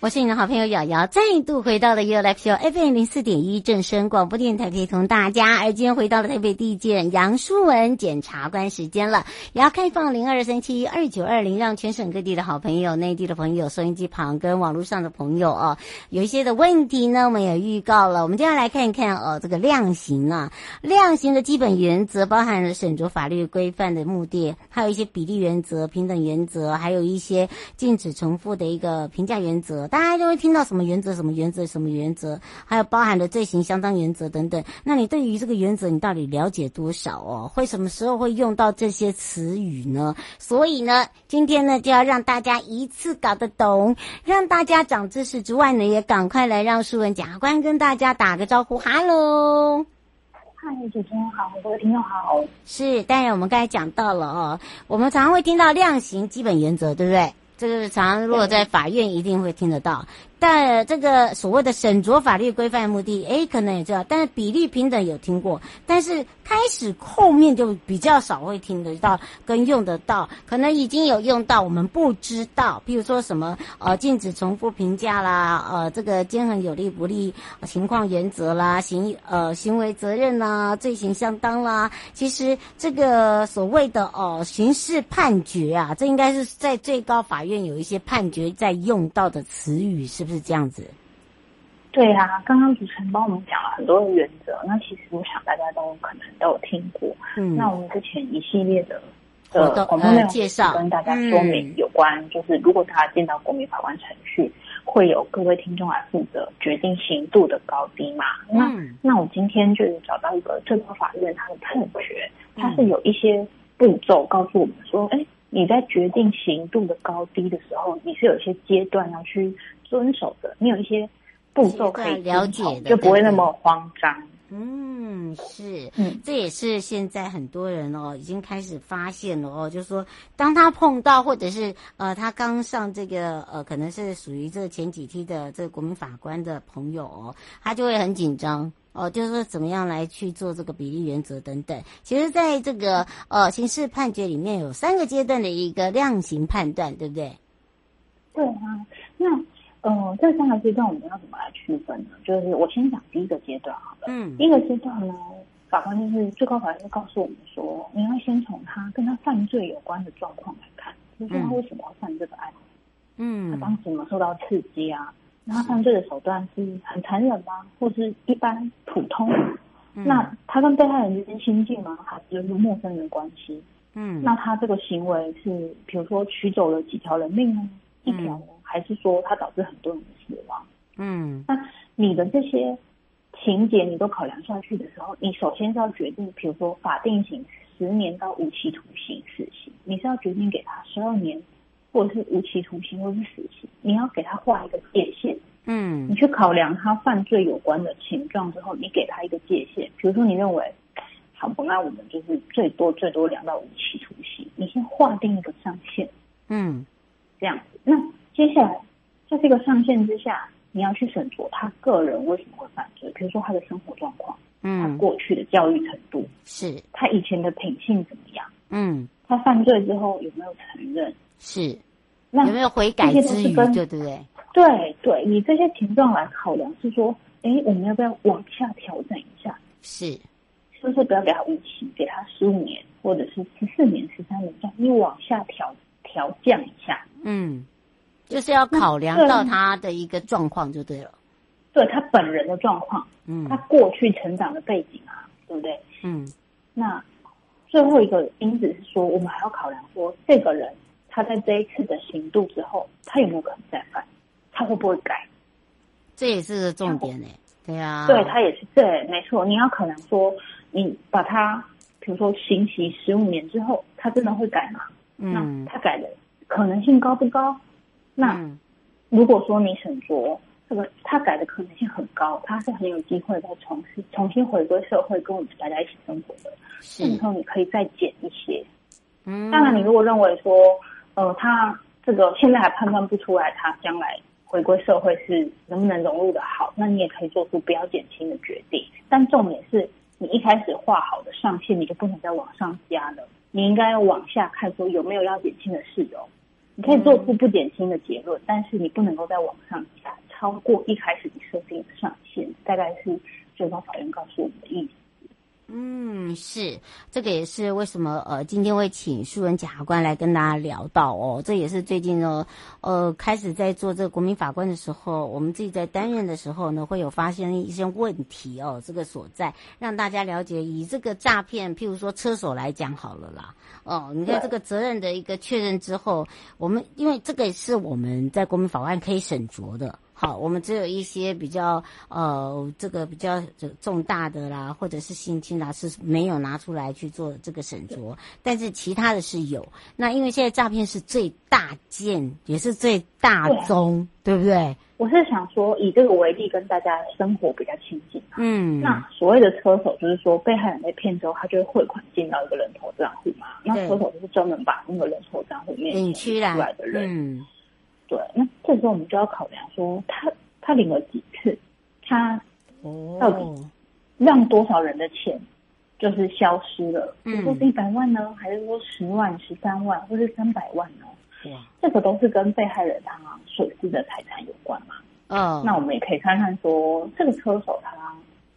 我是你的好朋友瑶瑶，再度回到了 U F O FM 零四点一正声广播电台，陪同大家。而今天回到了台北地检杨淑文检察官时间了，也要开放零二三七二九二零，让全省各地的好朋友、内地的朋友、收音机旁跟网络上的朋友哦，有一些的问题呢，我们也预告了。我们接下来看一看哦，这个量刑啊，量刑的基本原则包含了审酌法律规范的目的，还有一些比例原则、平等原则，还有一些禁止重复的一个评价原则。大家就会听到什么原则、什么原则、什么原则，还有包含的罪行相当原则等等。那你对于这个原则，你到底了解多少哦？会什么时候会用到这些词语呢？所以呢，今天呢就要让大家一次搞得懂，让大家长知识之外呢，也赶快来让淑文检察官跟大家打个招呼，哈喽。嗨，主持人好，各位听众好。是，当然我们刚才讲到了哦，我们常常会听到量刑基本原则，对不对？这个常常如果在法院一定会听得到。但这个所谓的审酌法律规范目的，诶，可能也知道。但是比例平等有听过，但是开始后面就比较少会听得到跟用得到，可能已经有用到，我们不知道。比如说什么呃，禁止重复评价啦，呃，这个均衡有利不利情况原则啦，行呃行为责任啦，罪行相当啦。其实这个所谓的哦、刑事判决啊，这应该是在最高法院有一些判决在用到的词语，是？是这样子，对啊，刚刚主持人帮我们讲了很多的原则，那其实我想大家都可能都有听过。嗯，那我们之前一系列的的广播内容介绍，跟大家说明有关，就是如果他进到国民法官程序，嗯、会有各位听众来负责决定刑度的高低嘛？嗯、那那我今天就是找到一个最高法院它的判决，它是有一些步骤告诉我们说，哎、欸，你在决定刑度的高低的时候，你是有一些阶段要去。遵守的，你有一些步骤可以了解的，就不会那么慌张。嗯，是，嗯，这也是现在很多人哦，已经开始发现了哦，就是说，当他碰到或者是呃，他刚上这个呃，可能是属于这个前几梯的这个国民法官的朋友哦，他就会很紧张哦，就是说怎么样来去做这个比例原则等等。其实，在这个呃刑事判决里面有三个阶段的一个量刑判断，对不对？对啊，那。呃，这三个阶段我们要怎么来区分呢？就是我先讲第一个阶段好了。嗯，第一个阶段呢，法官就是最高法院就告诉我们说，你要先从他跟他犯罪有关的状况来看，就是他为什么要犯这个案？嗯，他当时有没有受到刺激啊？那他犯罪的手段是很残忍吗？或是一般普通？嗯，那他跟被害人之间亲近吗？还是就是陌生人关系？嗯，那他这个行为是，比如说取走了几条人命呢？一条呢？还是说它导致很多人的死亡？嗯，那你的这些情节你都考量下去的时候，你首先是要决定，比如说法定刑十年到无期徒刑、死刑，你是要决定给他十二年，或者是无期徒刑，或者是死刑，你要给他画一个界限。嗯，你去考量他犯罪有关的情状之后，你给他一个界限。比如说，你认为，好不，那我们就是最多最多两到无期徒刑，你先划定一个上限。嗯，这样子，那。接下来，在这个上限之下，你要去审酌他个人为什么会犯罪，比如说他的生活状况，嗯，他过去的教育程度，是他以前的品性怎么样，嗯，他犯罪之后有没有承认，是，那有没有悔改之余，对不对？对对，以这些情状来考量，是说，哎，我们要不要往下调整一下？是，是不是不要给他无期，给他十五年，或者是十四年、十三年这样，你往下调调降一下，嗯。就是要考量到他的一个状况就对了，对他本人的状况，嗯，他过去成长的背景啊，对不对？嗯，那最后一个因子是说，我们还要考量说，这个人他在这一次的刑度之后，他有没有可能再犯？他会不会改？这也是个重点呢，对对啊，对他也是对，没错。你要考量说，你把他，比如说刑期十五年之后，他真的会改吗？嗯，那他改的可能性高不高？那、嗯、如果说你沈卓这个，他改的可能性很高，他是很有机会再重新重新回归社会，跟我们大家一起生活的。是，然后你可以再减一些。嗯，当然，你如果认为说，呃，他这个现在还判断不出来，他将来。回归社会是能不能融入的好，那你也可以做出不要减轻的决定。但重点是你一开始画好的上限，你就不能再往上加了。你应该要往下看，说有没有要减轻的事哦。你可以做出不减轻的结论，但是你不能够在网上加，超过一开始你设定的上限，大概是最高法院告诉我们的意思。嗯，是这个也是为什么呃，今天会请书文检察官来跟大家聊到哦，这也是最近呢呃开始在做这个国民法官的时候，我们自己在担任的时候呢，会有发现一些问题哦，这个所在让大家了解，以这个诈骗，譬如说车手来讲好了啦，哦，你看这个责任的一个确认之后，我们因为这个也是我们在国民法官可以审酌的。好，我们只有一些比较呃，这个比较重大的啦，或者是性侵啦，是没有拿出来去做这个审酌，但是其他的是有。那因为现在诈骗是最大件，也是最大宗，对，对不对？我是想说，以这个为例，跟大家生活比较亲近。嗯，那所谓的车手，就是说被害人被骗之后，他就会汇款进到一个人头账户嘛。那车手就是专门把那个人头账户里面领取出来的人。嗯。对，那这时候我们就要考量说他，他他领了几次，他到底让多少人的钱就是消失了？比如说是一百万呢，还是说十万、十三万，或是三百万呢？哇，这个都是跟被害人他损失的财产有关嘛。嗯，那我们也可以看看说，这个车手他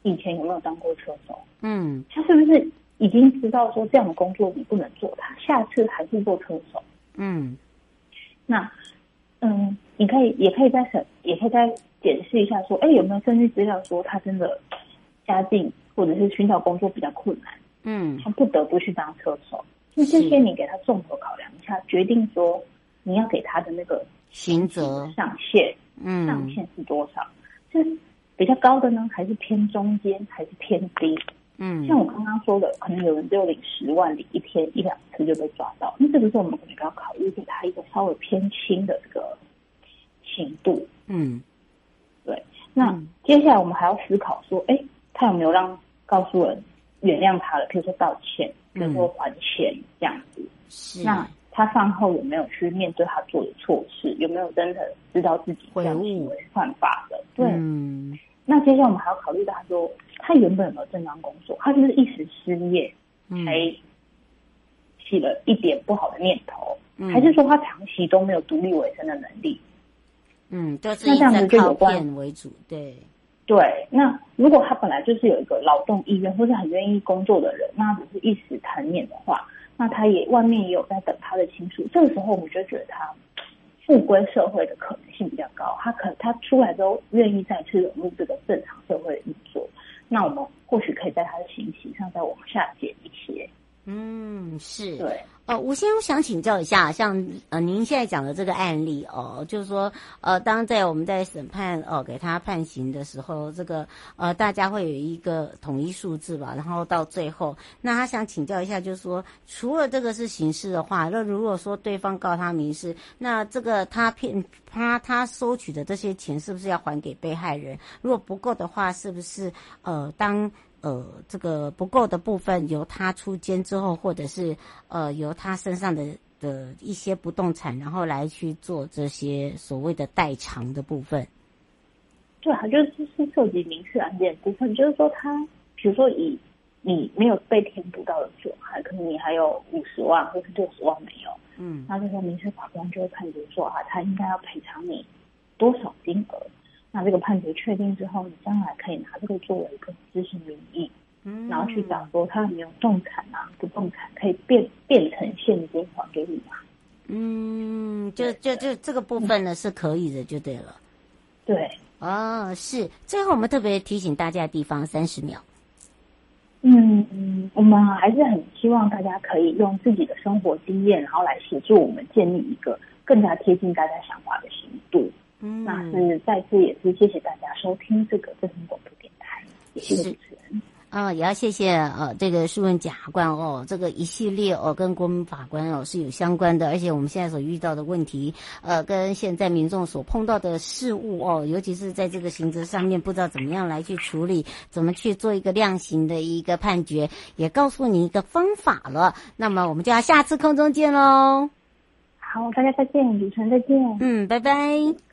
以前有没有当过车手？嗯，他是不是已经知道说这样的工作你不能做，他下次还是做车手？嗯，那。嗯，你可以也可以再审，也可以再检视一下，说，哎，有没有证据资料说他真的家境或者是寻找工作比较困难，嗯，他不得不去当车手。那这些你给他综合考量一下，决定说你要给他的那个刑责上限，嗯，上限是多少？是比较高的呢，还是偏中间，还是偏低？嗯，像我刚刚说的，可能有人只有领十万，里一天一两次就被抓到，那这个时候我们可能要考虑给他一个稍微偏轻的这个刑度。嗯，对。那接下来我们还要思考说，哎，他有没有让告诉人原谅他了？比如说道歉，比如说还钱这样子。是。那他饭后有没有去面对他做的错事？有没有真的知道自己这样行为是犯法的？对。嗯。那接下来我们还要考虑到他说。他原本有没有正当工作？他就是一时失业，才起了一点不好的念头，嗯、还是说他长期都没有独立维生的能力？嗯，就是那这样子就有关为主，对对。那如果他本来就是有一个劳动意愿，或是很愿意工作的人，那只是一时贪念的话，那他也外面也有在等他的亲属。这个时候，我们就觉得他复归社会的可能性比较高。他可他出来之后愿意再次融入这个正常社会的运作。那我们或许可以在他的刑期上再往下减一些。嗯，是。对。哦，吴先生想请教一下，像呃您现在讲的这个案例哦，就是说呃，当在我们在审判哦、给他判刑的时候，这个呃大家会有一个统一数字吧，然后到最后，那他想请教一下，就是说除了这个是刑事的话，那如果说对方告他民事，那这个他骗他他收取的这些钱是不是要还给被害人？如果不够的话，是不是呃当？呃，这个不够的部分由他出监之后，或者是呃由他身上的的一些不动产，然后来去做这些所谓的代偿的部分。对啊，就是是涉及民事案件的部分，就是说他，比如说以你没有被填补到的损害，可能你还有五十万或是六十万没有，嗯，那这时候民事法官就会判决说啊，他应该要赔偿你多少金额。那这个判决确定之后，你将来可以拿这个作为一个执行名义，嗯，然后去找说他有没有动产啊、不动产可以变变成现金还给你嘛？嗯，就就就这个部分呢、嗯、是可以的，就对了。对，哦，是。最后我们特别提醒大家的地方，三十秒。嗯嗯，我们还是很希望大家可以用自己的生活经验，然后来协助我们建立一个更加贴近大家想法的刑度。嗯，那是再次也是谢谢大家收听这个正声广播电台谢谢主持人。啊、哦，也要谢谢呃，这个诉问检察官哦，这个一系列哦，跟国民法官哦是有相关的，而且我们现在所遇到的问题，呃，跟现在民众所碰到的事物哦，尤其是在这个刑责上面，不知道怎么样来去处理，怎么去做一个量刑的一个判决，也告诉你一个方法了。那么我们就要下次空中见喽。好，大家再见，主持人再见。嗯，拜拜。